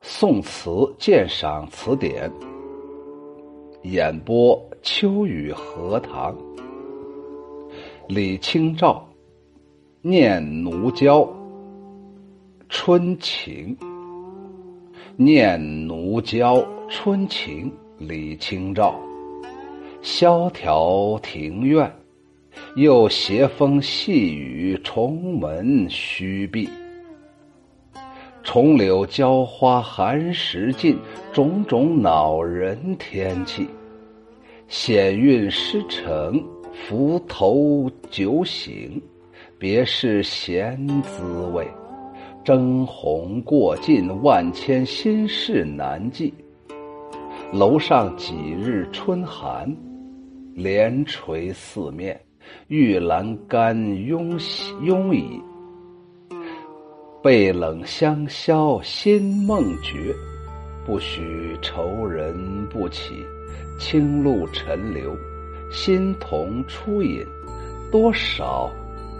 宋词鉴赏词典，演播秋雨荷塘。李清照念奴娇，春情。念奴娇，春情。李清照。萧条庭院，又斜风细雨，重门虚闭。重柳浇花寒食尽，种种恼人天气。险韵诗成，浮头酒醒，别是闲滋味。征鸿过尽，万千心事难寄。楼上几日春寒，帘垂四面，玉栏杆慵慵倚。背冷香消心梦觉，不许愁人不起。清露沉流，新同初饮，多少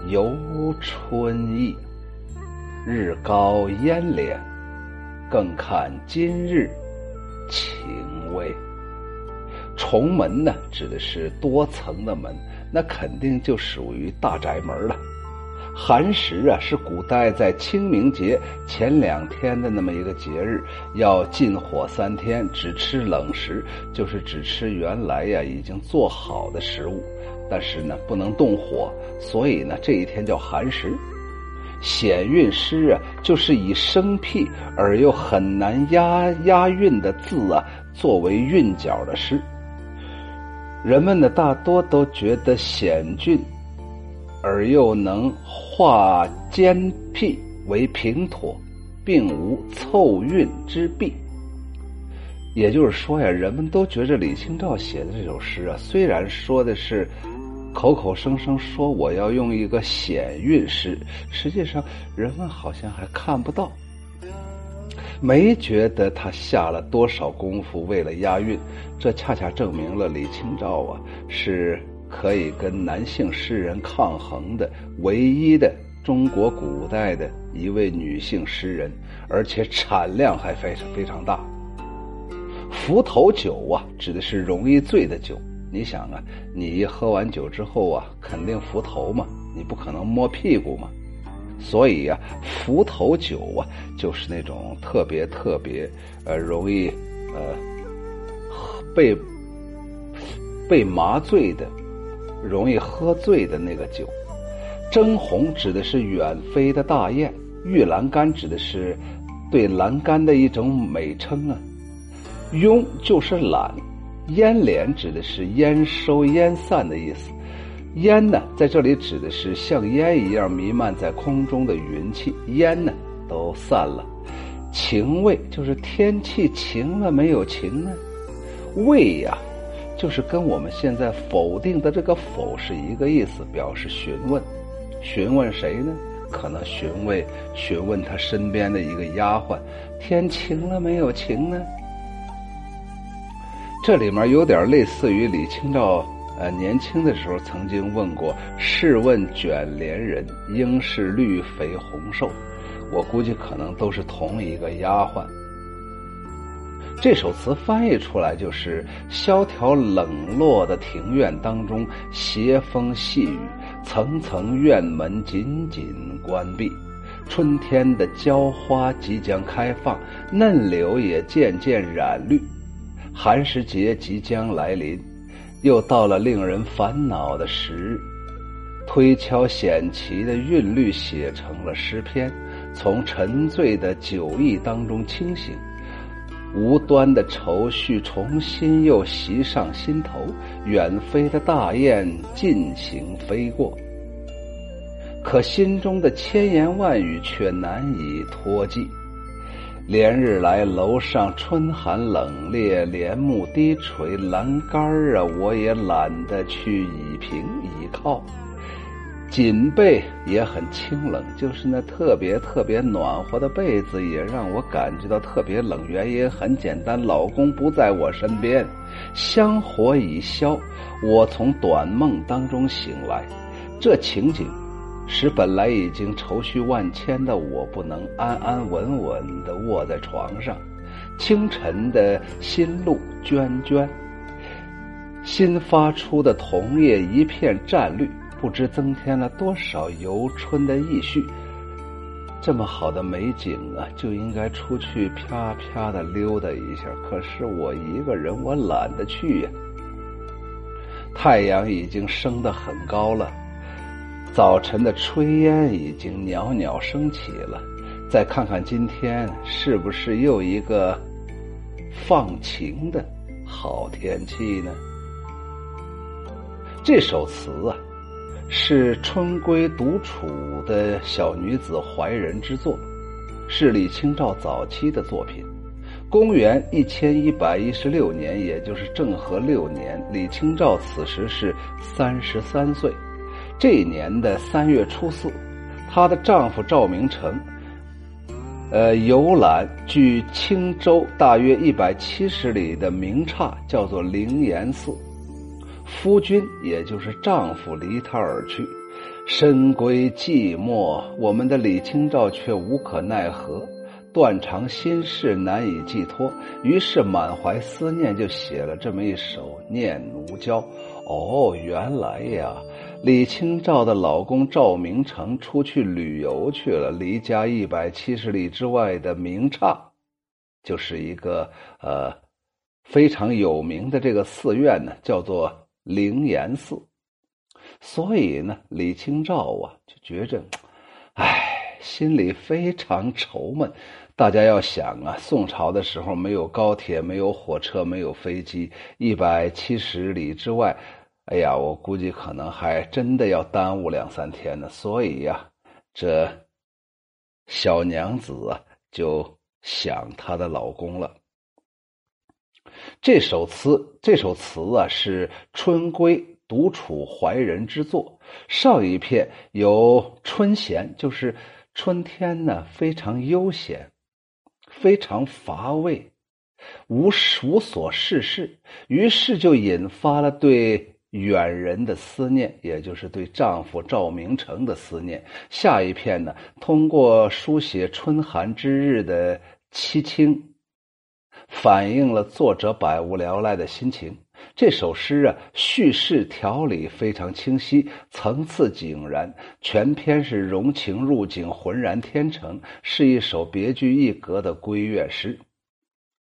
游春意。日高烟敛，更看今日情微。重门呢，指的是多层的门，那肯定就属于大宅门了。寒食啊，是古代在清明节前两天的那么一个节日，要禁火三天，只吃冷食，就是只吃原来呀已经做好的食物，但是呢不能动火，所以呢这一天叫寒食。险韵诗啊，就是以生僻而又很难押押韵的字啊作为韵脚的诗。人们呢大多都觉得险峻。而又能化兼僻为平妥，并无凑韵之弊。也就是说呀，人们都觉着李清照写的这首诗啊，虽然说的是口口声声说我要用一个险韵诗，实际上人们好像还看不到，没觉得他下了多少功夫为了押韵。这恰恰证明了李清照啊是。可以跟男性诗人抗衡的唯一的中国古代的一位女性诗人，而且产量还非常非常大。浮头酒啊，指的是容易醉的酒。你想啊，你一喝完酒之后啊，肯定浮头嘛，你不可能摸屁股嘛。所以呀，浮头酒啊，就是那种特别特别呃容易呃被被麻醉的。容易喝醉的那个酒，征鸿指的是远飞的大雁，玉栏杆指的是对栏杆的一种美称啊。慵就是懒，烟敛指的是烟收烟散的意思。烟呢，在这里指的是像烟一样弥漫在空中的云气，烟呢都散了。晴未就是天气晴了没有晴呢？未呀。就是跟我们现在否定的这个“否”是一个意思，表示询问。询问谁呢？可能询问询问他身边的一个丫鬟：“天晴了没有晴呢？”这里面有点类似于李清照呃年轻的时候曾经问过：“试问卷帘人，应是绿肥红瘦？”我估计可能都是同一个丫鬟。这首词翻译出来就是“萧条冷落的庭院当中，斜风细雨，层层院门紧紧关闭。春天的娇花即将开放，嫩柳也渐渐染绿。寒食节即将来临，又到了令人烦恼的时日。推敲险奇的韵律写成了诗篇，从沉醉的酒意当中清醒。无端的愁绪重新又袭上心头，远飞的大雁尽情飞过，可心中的千言万语却难以托寄。连日来楼上春寒冷冽，帘幕低垂，栏杆儿啊，我也懒得去倚凭倚靠。锦被也很清冷，就是那特别特别暖和的被子，也让我感觉到特别冷。原因很简单，老公不在我身边，香火已消，我从短梦当中醒来，这情景使本来已经愁绪万千的我不能安安稳稳的卧在床上。清晨的新露涓涓，新发出的桐叶一片湛绿，不知增添了多少游春的意绪。这么好的美景啊，就应该出去啪啪的溜达一下。可是我一个人，我懒得去呀。太阳已经升得很高了，早晨的炊烟已经袅袅升起了。再看看今天，是不是又一个放晴的好天气呢？这首词啊，是春闺独处的小女子怀人之作，是李清照早期的作品。公元一千一百一十六年，也就是政和六年，李清照此时是三十三岁。这一年的三月初四，她的丈夫赵明诚，呃，游览距青州大约一百七十里的名刹，叫做灵岩寺。夫君，也就是丈夫，离她而去，深闺寂寞，我们的李清照却无可奈何。断肠心事难以寄托，于是满怀思念，就写了这么一首《念奴娇》。哦，原来呀，李清照的老公赵明诚出去旅游去了，离家一百七十里之外的明刹，就是一个呃非常有名的这个寺院呢，叫做灵岩寺。所以呢，李清照啊就觉着，唉，心里非常愁闷。大家要想啊，宋朝的时候没有高铁，没有火车，没有飞机，一百七十里之外，哎呀，我估计可能还真的要耽误两三天呢。所以呀，这小娘子啊，就想她的老公了。这首词，这首词啊，是春闺独处怀人之作。上一片有春闲，就是春天呢，非常悠闲。非常乏味，无无所事事，于是就引发了对远人的思念，也就是对丈夫赵明诚的思念。下一片呢，通过书写春寒之日的凄清，反映了作者百无聊赖的心情。这首诗啊，叙事条理非常清晰，层次井然，全篇是融情入景，浑然天成，是一首别具一格的闺怨诗。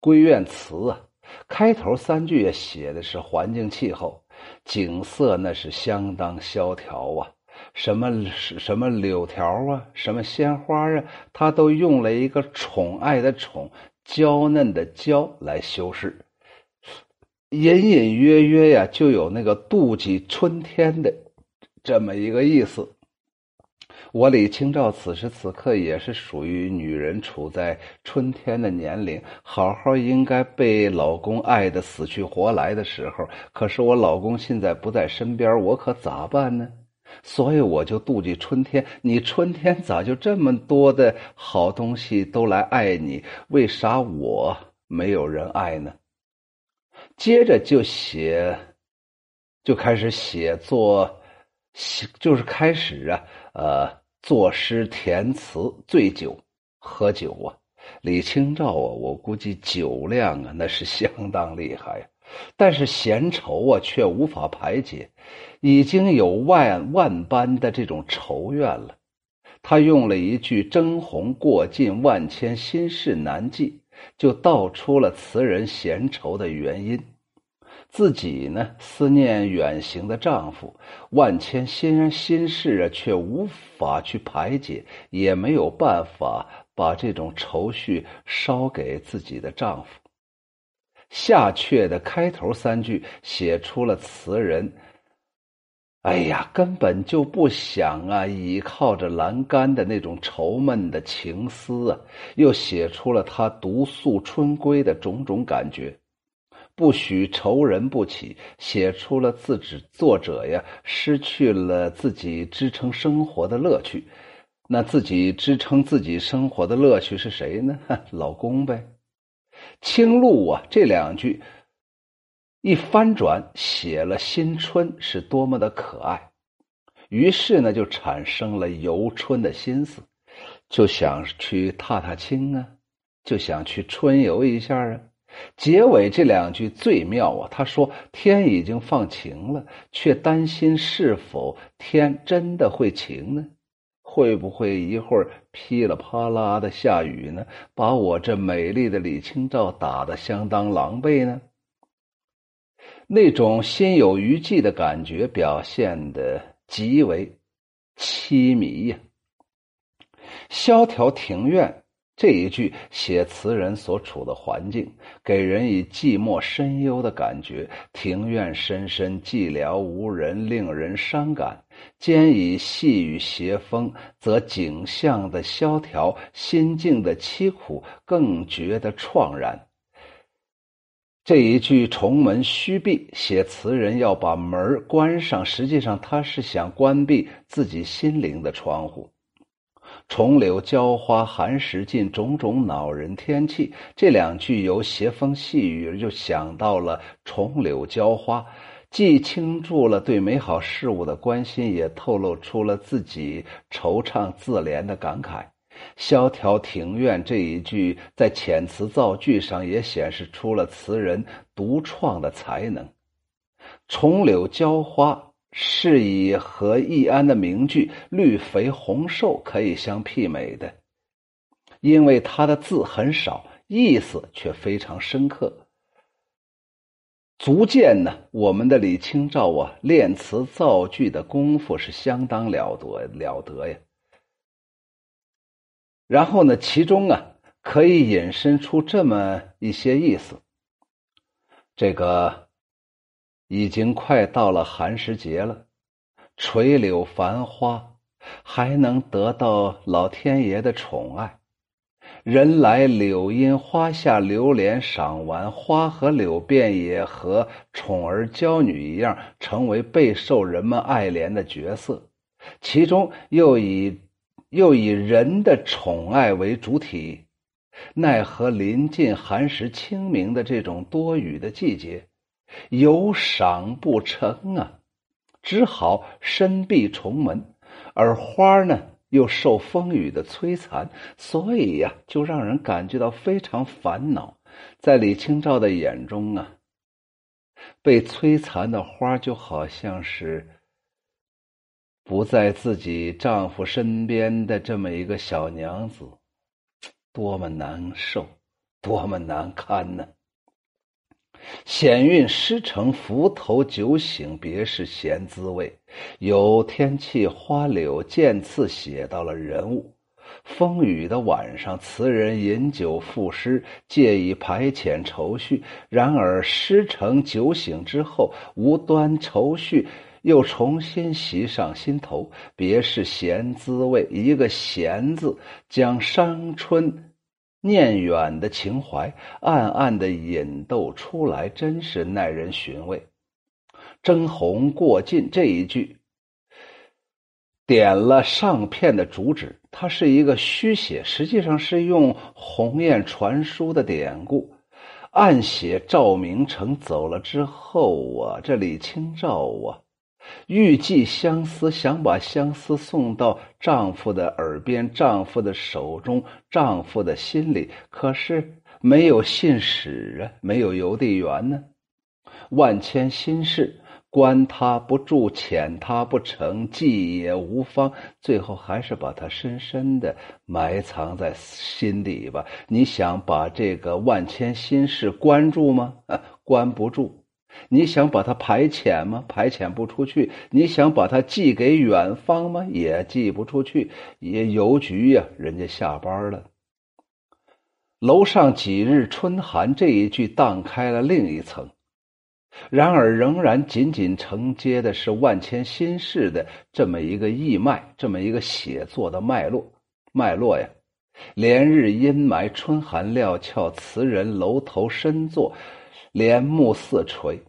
闺怨词啊，开头三句也写的是环境气候，景色那是相当萧条啊，什么什么柳条啊，什么鲜花啊，他都用了一个宠爱的宠，娇嫩的娇来修饰。隐隐约约呀，就有那个妒忌春天的这么一个意思。我李清照此时此刻也是属于女人处在春天的年龄，好好应该被老公爱的死去活来的时候。可是我老公现在不在身边，我可咋办呢？所以我就妒忌春天。你春天咋就这么多的好东西都来爱你？为啥我没有人爱呢？接着就写，就开始写作，就是开始啊，呃，作诗填词，醉酒喝酒啊。李清照啊，我估计酒量啊，那是相当厉害呀。但是闲愁啊，却无法排解，已经有万万般的这种愁怨了。他用了一句“征鸿过尽，万千心事难寄”，就道出了词人闲愁的原因。自己呢，思念远行的丈夫，万千心心事啊，却无法去排解，也没有办法把这种愁绪捎给自己的丈夫。下阙的开头三句写出了词人，哎呀，根本就不想啊，倚靠着栏杆的那种愁闷的情思啊，又写出了他独宿春闺的种种感觉。不许愁人不起，写出了自己作者呀失去了自己支撑生活的乐趣。那自己支撑自己生活的乐趣是谁呢？老公呗。青露啊，这两句一翻转，写了新春是多么的可爱。于是呢，就产生了游春的心思，就想去踏踏青啊，就想去春游一下啊。结尾这两句最妙啊！他说：“天已经放晴了，却担心是否天真的会晴呢？会不会一会儿噼里啪啦的下雨呢？把我这美丽的李清照打得相当狼狈呢？”那种心有余悸的感觉表现的极为凄迷呀。萧条庭院。这一句写词人所处的环境，给人以寂寞深幽的感觉。庭院深深，寂寥无人，令人伤感。兼以细雨斜风，则景象的萧条，心境的凄苦，更觉得怆然。这一句重门虚闭，写词人要把门关上，实际上他是想关闭自己心灵的窗户。重柳娇花寒食尽，种种恼人天气。这两句由斜风细雨就想到了重柳娇花，既倾注了对美好事物的关心，也透露出了自己惆怅自怜的感慨。萧条庭院这一句在遣词造句上也显示出了词人独创的才能。重柳娇花。是以和易安的名句“绿肥红瘦”可以相媲美的，因为他的字很少，意思却非常深刻，足见呢我们的李清照啊练词造句的功夫是相当了得了得呀。然后呢，其中啊可以引申出这么一些意思，这个。已经快到了寒食节了，垂柳繁花，还能得到老天爷的宠爱。人来柳荫花下，流连赏玩，花和柳便也和宠儿娇女一样，成为备受人们爱怜的角色。其中又以又以人的宠爱为主体，奈何临近寒食清明的这种多雨的季节。有赏不成啊，只好深闭重门，而花呢又受风雨的摧残，所以呀，就让人感觉到非常烦恼。在李清照的眼中啊，被摧残的花就好像是不在自己丈夫身边的这么一个小娘子，多么难受，多么难堪呢！险运诗成，浮头酒醒，别是闲滋味。有天气花柳渐次写到了人物。风雨的晚上，词人饮酒赋诗，借以排遣愁绪。然而诗成酒醒之后，无端愁绪又重新袭上心头。别是闲滋味，一个“闲”字，将伤春。念远的情怀暗暗的引逗出来，真是耐人寻味。争红过尽这一句，点了上片的主旨。它是一个虚写，实际上是用鸿雁传书的典故，暗写赵明诚走了之后啊，这李清照啊。欲寄相思，想把相思送到丈夫的耳边、丈夫的手中、丈夫的心里，可是没有信使啊，没有邮递员呢。万千心事，关他不住，遣他不成，寄也无方，最后还是把他深深的埋藏在心底吧。你想把这个万千心事关住吗？啊关不住。你想把它排遣吗？排遣不出去。你想把它寄给远方吗？也寄不出去。也邮局呀，人家下班了。楼上几日春寒这一句荡开了另一层，然而仍然仅仅承接的是万千心事的这么一个义脉，这么一个写作的脉络。脉络呀，连日阴霾，春寒料峭，词人楼头深坐。帘幕四垂，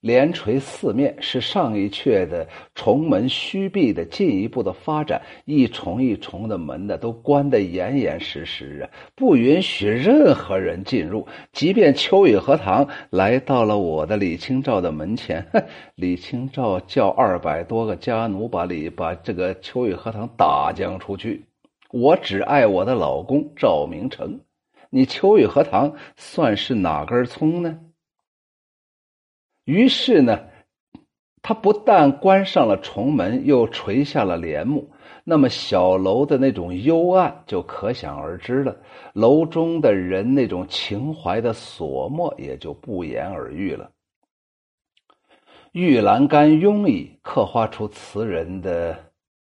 连垂四面是上一阙的重门虚闭的进一步的发展，一重一重的门呢都关得严严实实啊，不允许任何人进入。即便秋雨荷塘来到了我的李清照的门前，李清照叫二百多个家奴把李把这个秋雨荷塘打将出去。我只爱我的老公赵明诚，你秋雨荷塘算是哪根葱呢？于是呢，他不但关上了重门，又垂下了帘幕。那么小楼的那种幽暗就可想而知了，楼中的人那种情怀的锁没也就不言而喻了。玉栏杆慵倚，刻画出词人的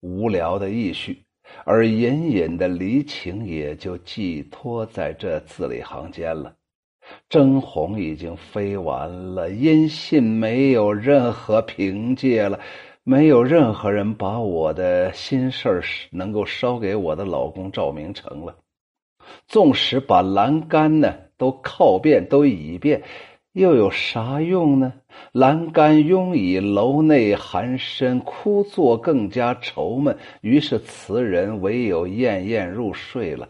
无聊的意绪，而隐隐的离情也就寄托在这字里行间了。征鸿已经飞完了，音信没有任何凭借了，没有任何人把我的心事儿能够捎给我的老公赵明诚了。纵使把栏杆呢都靠遍，都倚遍，又有啥用呢？栏杆慵倚，楼内寒深，枯坐更加愁闷。于是词人唯有恹恹入睡了。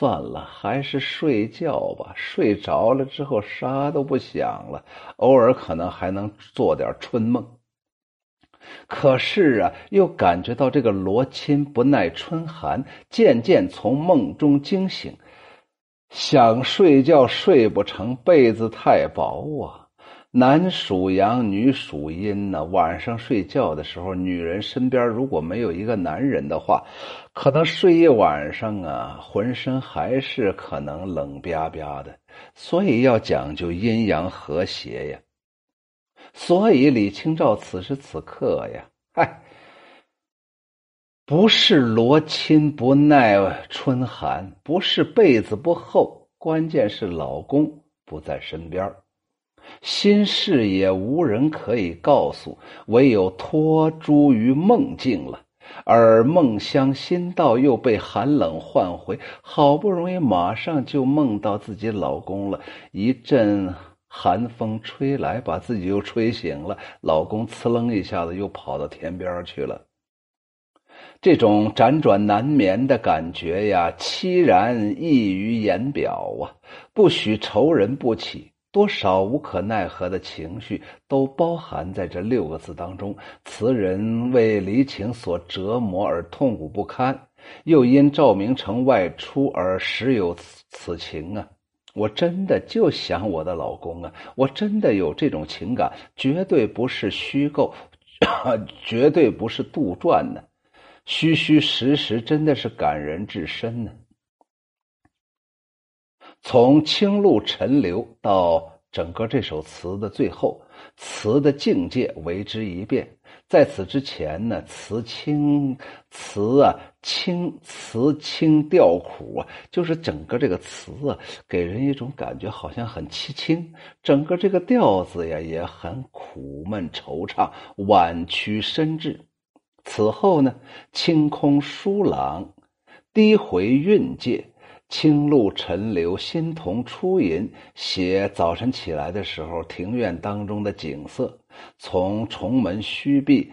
算了，还是睡觉吧。睡着了之后，啥都不想了，偶尔可能还能做点春梦。可是啊，又感觉到这个罗钦不耐春寒，渐渐从梦中惊醒，想睡觉睡不成，被子太薄啊。男属阳，女属阴呢。晚上睡觉的时候，女人身边如果没有一个男人的话，可能睡一晚上啊，浑身还是可能冷巴巴的。所以要讲究阴阳和谐呀。所以李清照此时此刻呀，嗨，不是罗衾不耐春寒，不是被子不厚，关键是老公不在身边心事也无人可以告诉，唯有托诸于梦境了。而梦乡心道又被寒冷唤回，好不容易马上就梦到自己老公了。一阵寒风吹来，把自己又吹醒了。老公呲楞一下子又跑到田边去了。这种辗转难眠的感觉呀，凄然溢于言表啊！不许愁人不起。多少无可奈何的情绪都包含在这六个字当中。词人为离情所折磨而痛苦不堪，又因赵明诚外出而时有此此情啊！我真的就想我的老公啊！我真的有这种情感，绝对不是虚构，绝对不是杜撰的，虚虚实实，真的是感人至深呢。从清露沉流到整个这首词的最后，词的境界为之一变。在此之前呢，词清词啊清词清调苦啊，就是整个这个词啊，给人一种感觉好像很凄清，整个这个调子呀也很苦闷惆怅，婉曲深挚。此后呢，清空疏朗，低回韵界。清露沉流，新桐初吟，写早晨起来的时候，庭院当中的景色。从重门虚闭，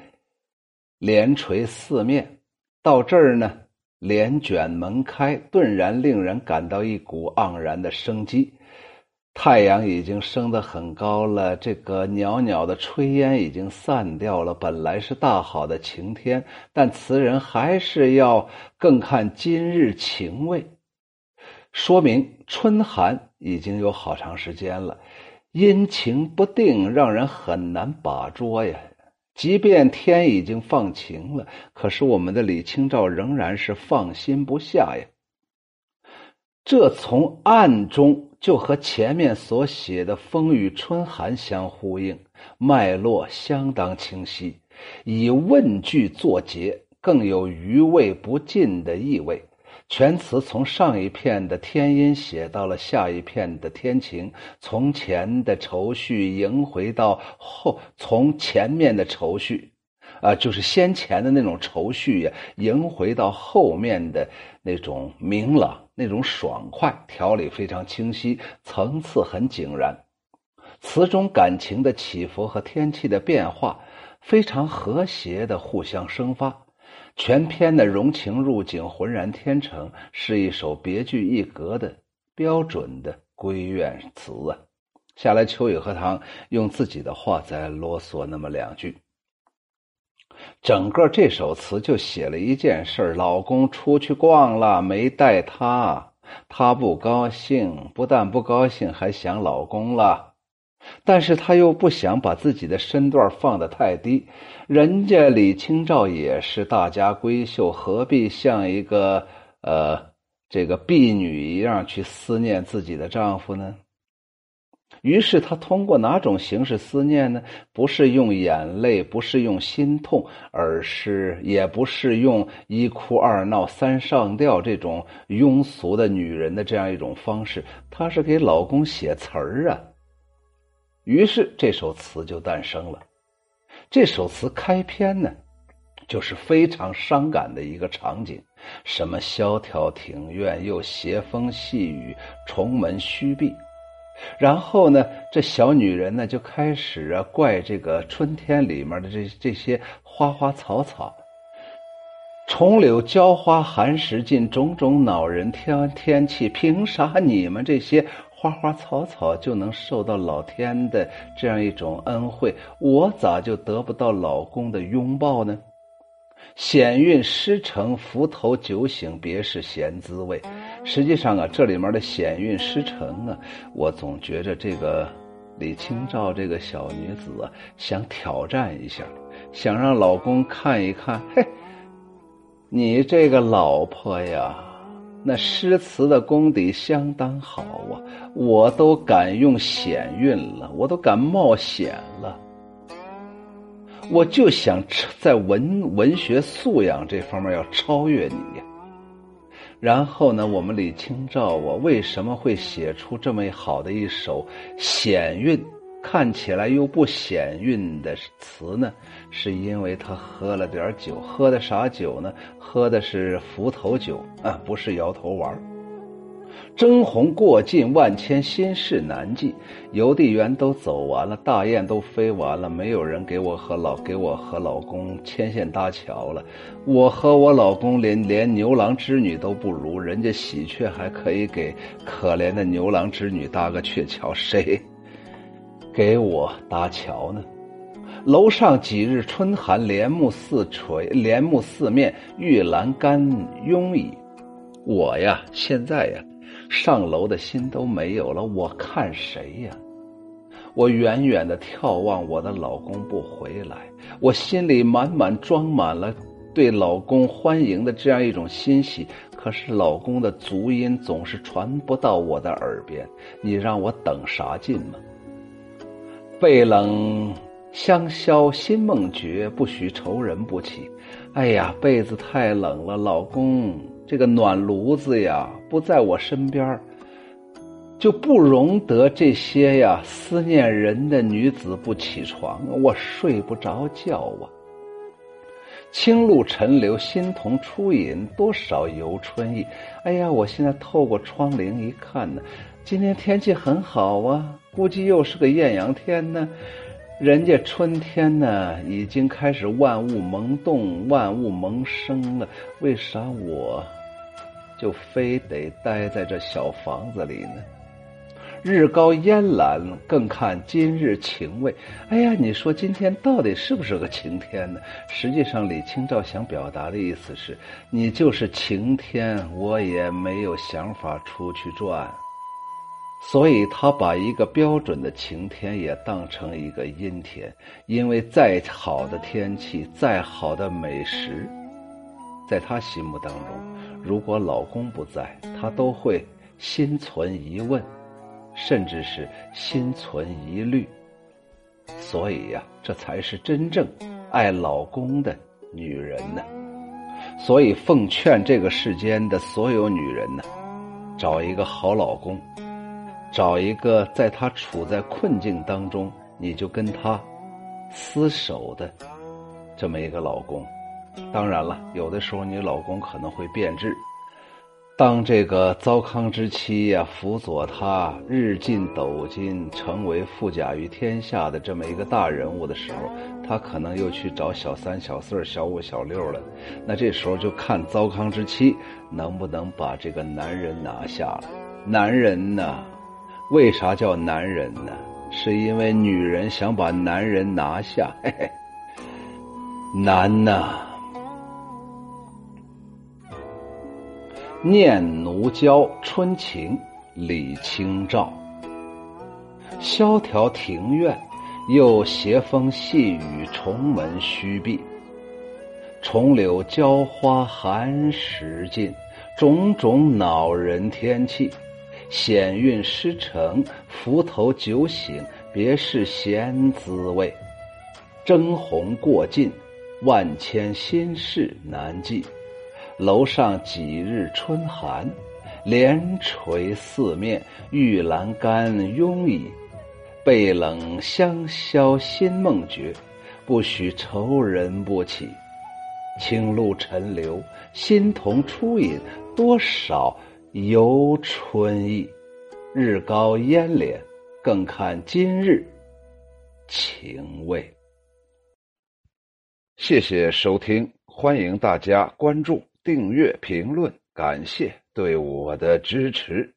帘垂四面，到这儿呢，帘卷门开，顿然令人感到一股盎然的生机。太阳已经升得很高了，这个袅袅的炊烟已经散掉了。本来是大好的晴天，但词人还是要更看今日晴味。说明春寒已经有好长时间了，阴晴不定，让人很难把捉呀。即便天已经放晴了，可是我们的李清照仍然是放心不下呀。这从暗中就和前面所写的风雨春寒相呼应，脉络相当清晰，以问句作结，更有余味不尽的意味。全词从上一片的天阴写到了下一片的天晴，从前的愁绪迎回到后，从前面的愁绪，啊，就是先前的那种愁绪呀，迎回到后面的那种明朗、那种爽快，条理非常清晰，层次很井然。词中感情的起伏和天气的变化非常和谐的互相生发，全篇的融情入景、浑然天成，是一首别具一格的标准的闺怨词啊。下来，秋雨荷塘用自己的话再啰嗦那么两句。整个这首词就写了一件事老公出去逛了，没带她，她不高兴，不但不高兴，还想老公了。但是她又不想把自己的身段放得太低，人家李清照也是大家闺秀，何必像一个呃这个婢女一样去思念自己的丈夫呢？于是他通过哪种形式思念呢？不是用眼泪，不是用心痛，而是也不是用一哭二闹三上吊这种庸俗的女人的这样一种方式，她是给老公写词儿啊。于是这首词就诞生了。这首词开篇呢，就是非常伤感的一个场景，什么萧条庭院，又斜风细雨，重门虚闭。然后呢，这小女人呢就开始啊怪这个春天里面的这这些花花草草，重柳娇花寒食尽，种种恼人天天气，凭啥你们这些花花草草就能受到老天的这样一种恩惠，我咋就得不到老公的拥抱呢？险运诗成，浮头酒醒，别是闲滋味。实际上啊，这里面的险运诗成啊，我总觉着这个李清照这个小女子啊，想挑战一下，想让老公看一看，嘿，你这个老婆呀，那诗词的功底相当好啊，我都敢用险韵了，我都敢冒险了。我就想在文文学素养这方面要超越你呀。然后呢，我们李清照我为什么会写出这么好的一首险韵，看起来又不险韵的词呢？是因为他喝了点酒，喝的啥酒呢？喝的是伏头酒啊，不是摇头丸。征鸿过尽，万千心事难寄。邮递员都走完了，大雁都飞完了，没有人给我和老给我和老公牵线搭桥了。我和我老公连连牛郎织女都不如，人家喜鹊还可以给可怜的牛郎织女搭个鹊桥，谁给我搭桥呢？楼上几日春寒，帘幕四垂，帘幕四面玉栏杆慵倚。我呀，现在呀。上楼的心都没有了，我看谁呀？我远远的眺望我的老公不回来，我心里满满装满了对老公欢迎的这样一种欣喜。可是老公的足音总是传不到我的耳边，你让我等啥劲呢？背冷香消心梦绝，不许愁人不起。哎呀，被子太冷了，老公。这个暖炉子呀，不在我身边就不容得这些呀思念人的女子不起床，我睡不着觉啊。清露沉流，新桐初饮，多少游春意。哎呀，我现在透过窗棂一看呢，今天天气很好啊，估计又是个艳阳天呢。人家春天呢，已经开始万物萌动，万物萌生了，为啥我？就非得待在这小房子里呢？日高烟懒，更看今日晴未。哎呀，你说今天到底是不是个晴天呢？实际上，李清照想表达的意思是，你就是晴天，我也没有想法出去转。所以他把一个标准的晴天也当成一个阴天，因为再好的天气，再好的美食，在他心目当中。如果老公不在，她都会心存疑问，甚至是心存疑虑。所以呀，这才是真正爱老公的女人呢。所以奉劝这个世间的所有女人呢，找一个好老公，找一个在她处在困境当中，你就跟她厮守的这么一个老公。当然了，有的时候你老公可能会变质，当这个糟糠之妻呀辅佐他日进斗金，成为富甲于天下的这么一个大人物的时候，他可能又去找小三、小四、小五、小六了。那这时候就看糟糠之妻能不能把这个男人拿下了。男人呢，为啥叫男人呢？是因为女人想把男人拿下。嘿嘿，难呐。念奴娇春情李清照，萧条庭院，又斜风细雨重门虚闭。重柳娇花寒食尽，种种恼人天气。险韵诗成，浮头酒醒，别是闲滋味。争红过尽，万千心事难记。楼上几日春寒，连垂四面，玉栏杆慵倚。背冷香消心梦绝，不许愁人不起。清露沉流，新同初饮，多少游春意。日高烟敛，更看今日情味。谢谢收听，欢迎大家关注。订阅、评论，感谢对我的支持。